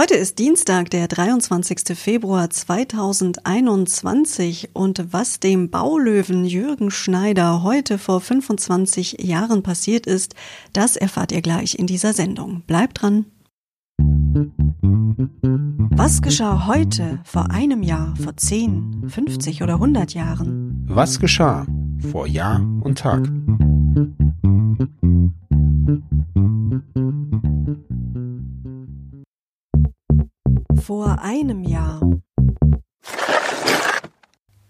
Heute ist Dienstag, der 23. Februar 2021 und was dem Baulöwen Jürgen Schneider heute vor 25 Jahren passiert ist, das erfahrt ihr gleich in dieser Sendung. Bleibt dran. Was geschah heute, vor einem Jahr, vor 10, 50 oder 100 Jahren? Was geschah vor Jahr und Tag? Vor einem Jahr.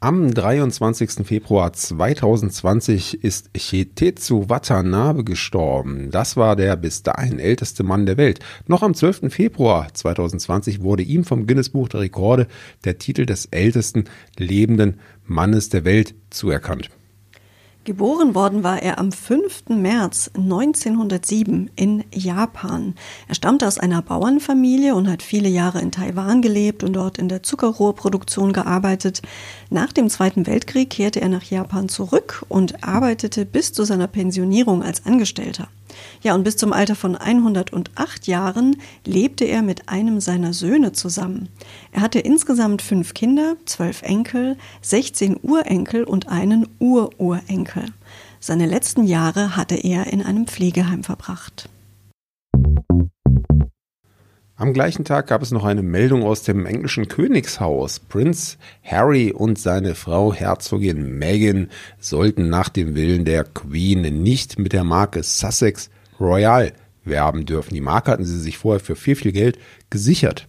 Am 23. Februar 2020 ist Chetetsu Watanabe gestorben. Das war der bis dahin älteste Mann der Welt. Noch am 12. Februar 2020 wurde ihm vom Guinness Buch der Rekorde der Titel des ältesten lebenden Mannes der Welt zuerkannt. Geboren worden war er am 5. März 1907 in Japan. Er stammte aus einer Bauernfamilie und hat viele Jahre in Taiwan gelebt und dort in der Zuckerrohrproduktion gearbeitet. Nach dem Zweiten Weltkrieg kehrte er nach Japan zurück und arbeitete bis zu seiner Pensionierung als Angestellter. Ja, und bis zum Alter von 108 Jahren lebte er mit einem seiner Söhne zusammen. Er hatte insgesamt fünf Kinder, zwölf Enkel, 16 Urenkel und einen Ururenkel. Seine letzten Jahre hatte er in einem Pflegeheim verbracht. Am gleichen Tag gab es noch eine Meldung aus dem englischen Königshaus. Prinz Harry und seine Frau Herzogin Meghan sollten nach dem Willen der Queen nicht mit der Marke Sussex Royal werben dürfen. Die Marke hatten sie sich vorher für viel, viel Geld gesichert.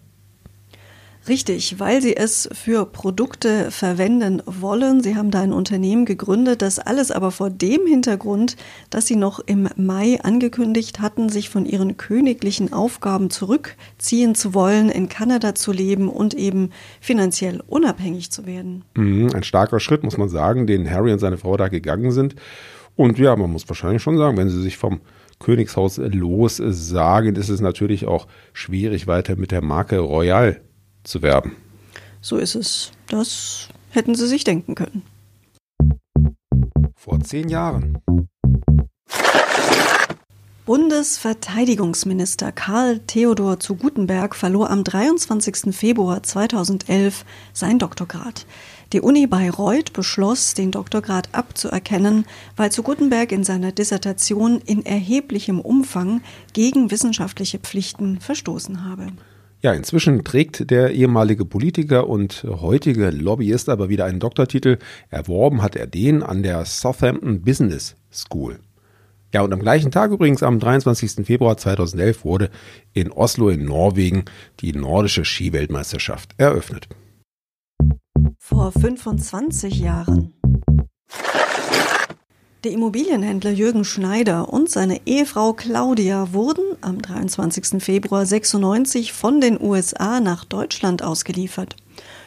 Richtig, weil sie es für Produkte verwenden wollen. Sie haben da ein Unternehmen gegründet, das alles aber vor dem Hintergrund, dass sie noch im Mai angekündigt hatten, sich von ihren königlichen Aufgaben zurückziehen zu wollen, in Kanada zu leben und eben finanziell unabhängig zu werden. Mhm, ein starker Schritt, muss man sagen, den Harry und seine Frau da gegangen sind. Und ja, man muss wahrscheinlich schon sagen, wenn sie sich vom Königshaus lossagen, ist es natürlich auch schwierig, weiter mit der Marke Royal zu werben. So ist es. Das hätten sie sich denken können. Vor zehn Jahren. Bundesverteidigungsminister Karl Theodor zu Gutenberg verlor am 23. Februar 2011 sein Doktorgrad. Die Uni Bayreuth beschloss, den Doktorgrad abzuerkennen, weil zu Gutenberg in seiner Dissertation in erheblichem Umfang gegen wissenschaftliche Pflichten verstoßen habe. Ja, inzwischen trägt der ehemalige Politiker und heutige Lobbyist aber wieder einen Doktortitel. Erworben hat er den an der Southampton Business School. Ja, und am gleichen Tag übrigens, am 23. Februar 2011, wurde in Oslo in Norwegen die nordische Skiweltmeisterschaft eröffnet. Vor 25 Jahren. Der Immobilienhändler Jürgen Schneider und seine Ehefrau Claudia wurden am 23. Februar 96 von den USA nach Deutschland ausgeliefert.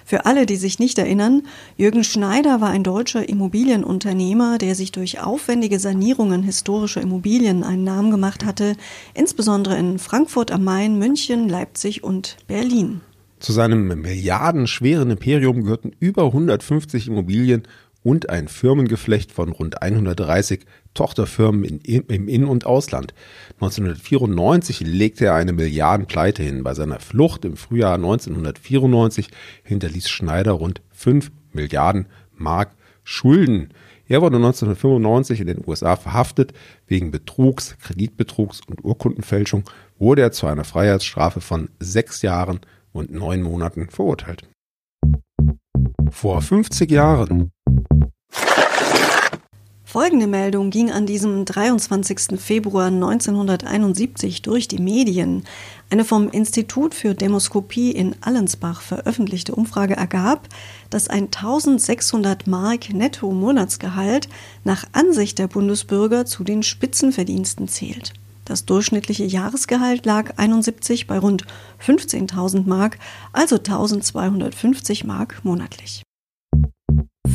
Für alle, die sich nicht erinnern, Jürgen Schneider war ein deutscher Immobilienunternehmer, der sich durch aufwendige Sanierungen historischer Immobilien einen Namen gemacht hatte, insbesondere in Frankfurt am Main, München, Leipzig und Berlin. Zu seinem milliardenschweren Imperium gehörten über 150 Immobilien und ein Firmengeflecht von rund 130 Tochterfirmen in, im In- und Ausland. 1994 legte er eine Milliardenpleite hin. Bei seiner Flucht im Frühjahr 1994 hinterließ Schneider rund 5 Milliarden Mark Schulden. Er wurde 1995 in den USA verhaftet. Wegen Betrugs, Kreditbetrugs und Urkundenfälschung wurde er zu einer Freiheitsstrafe von sechs Jahren und neun Monaten verurteilt. Vor 50 Jahren Folgende Meldung ging an diesem 23. Februar 1971 durch die Medien. Eine vom Institut für Demoskopie in Allensbach veröffentlichte Umfrage ergab, dass ein 1600 Mark Netto-Monatsgehalt nach Ansicht der Bundesbürger zu den Spitzenverdiensten zählt. Das durchschnittliche Jahresgehalt lag 71 bei rund 15.000 Mark, also 1250 Mark monatlich.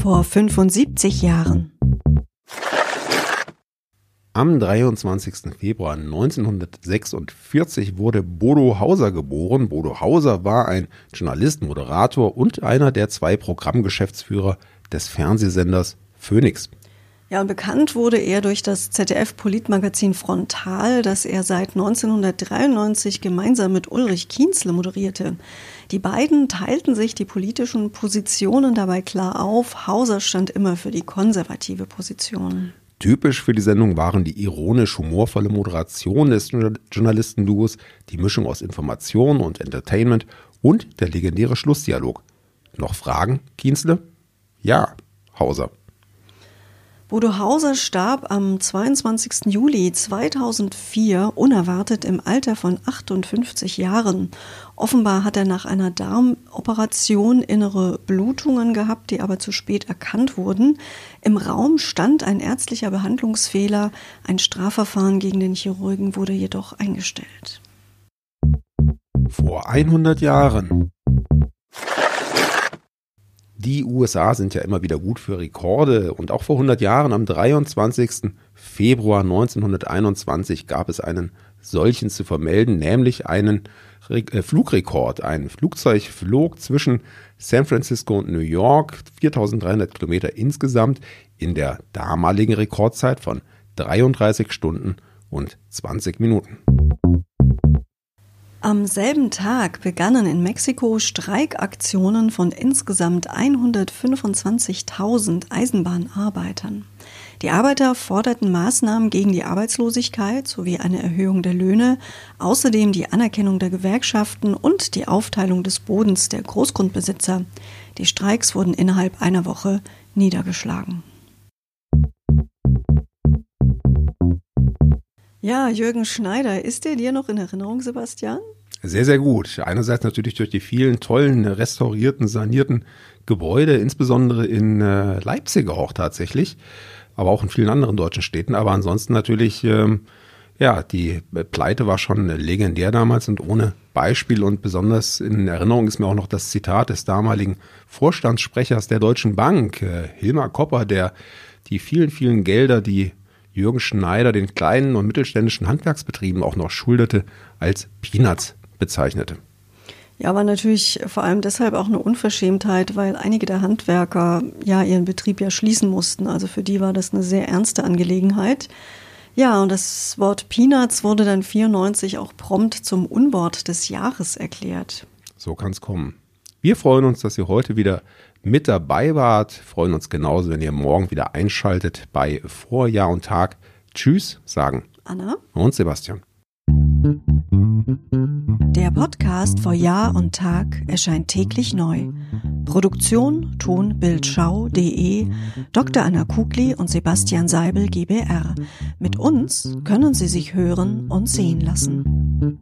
Vor 75 Jahren. Am 23. Februar 1946 wurde Bodo Hauser geboren. Bodo Hauser war ein Journalist, Moderator und einer der zwei Programmgeschäftsführer des Fernsehsenders Phoenix. Ja, und bekannt wurde er durch das ZDF-Politmagazin Frontal, das er seit 1993 gemeinsam mit Ulrich Kienzle moderierte. Die beiden teilten sich die politischen Positionen dabei klar auf. Hauser stand immer für die konservative Position. Typisch für die Sendung waren die ironisch-humorvolle Moderation des Journalistenduos, die Mischung aus Information und Entertainment und der legendäre Schlussdialog. Noch Fragen, Kienzle? Ja, Hauser. Bodo Hauser starb am 22. Juli 2004 unerwartet im Alter von 58 Jahren. Offenbar hat er nach einer Darmoperation innere Blutungen gehabt, die aber zu spät erkannt wurden. Im Raum stand ein ärztlicher Behandlungsfehler. Ein Strafverfahren gegen den Chirurgen wurde jedoch eingestellt. Vor 100 Jahren die USA sind ja immer wieder gut für Rekorde und auch vor 100 Jahren, am 23. Februar 1921, gab es einen solchen zu vermelden, nämlich einen Re äh, Flugrekord. Ein Flugzeug flog zwischen San Francisco und New York, 4300 Kilometer insgesamt, in der damaligen Rekordzeit von 33 Stunden und 20 Minuten. Am selben Tag begannen in Mexiko Streikaktionen von insgesamt 125.000 Eisenbahnarbeitern. Die Arbeiter forderten Maßnahmen gegen die Arbeitslosigkeit sowie eine Erhöhung der Löhne, außerdem die Anerkennung der Gewerkschaften und die Aufteilung des Bodens der Großgrundbesitzer. Die Streiks wurden innerhalb einer Woche niedergeschlagen. Ja, Jürgen Schneider, ist der dir noch in Erinnerung, Sebastian? Sehr, sehr gut. Einerseits natürlich durch die vielen tollen, restaurierten, sanierten Gebäude, insbesondere in äh, Leipzig auch tatsächlich, aber auch in vielen anderen deutschen Städten. Aber ansonsten natürlich, ähm, ja, die Pleite war schon legendär damals und ohne Beispiel. Und besonders in Erinnerung ist mir auch noch das Zitat des damaligen Vorstandssprechers der Deutschen Bank, äh, Hilmar Kopper, der die vielen, vielen Gelder, die Jürgen Schneider den kleinen und mittelständischen Handwerksbetrieben auch noch schuldete, als Peanuts bezeichnete. Ja, aber natürlich vor allem deshalb auch eine Unverschämtheit, weil einige der Handwerker ja ihren Betrieb ja schließen mussten. Also für die war das eine sehr ernste Angelegenheit. Ja, und das Wort Peanuts wurde dann 94 auch prompt zum Unwort des Jahres erklärt. So kann es kommen. Wir freuen uns, dass ihr heute wieder mit dabei wart. Freuen uns genauso, wenn ihr morgen wieder einschaltet bei Vorjahr und Tag. Tschüss, sagen Anna und Sebastian. Der Podcast vor Jahr und Tag erscheint täglich neu. Produktion tonbildschau.de Dr. Anna Kugli und Sebastian Seibel GBR. Mit uns können Sie sich hören und sehen lassen.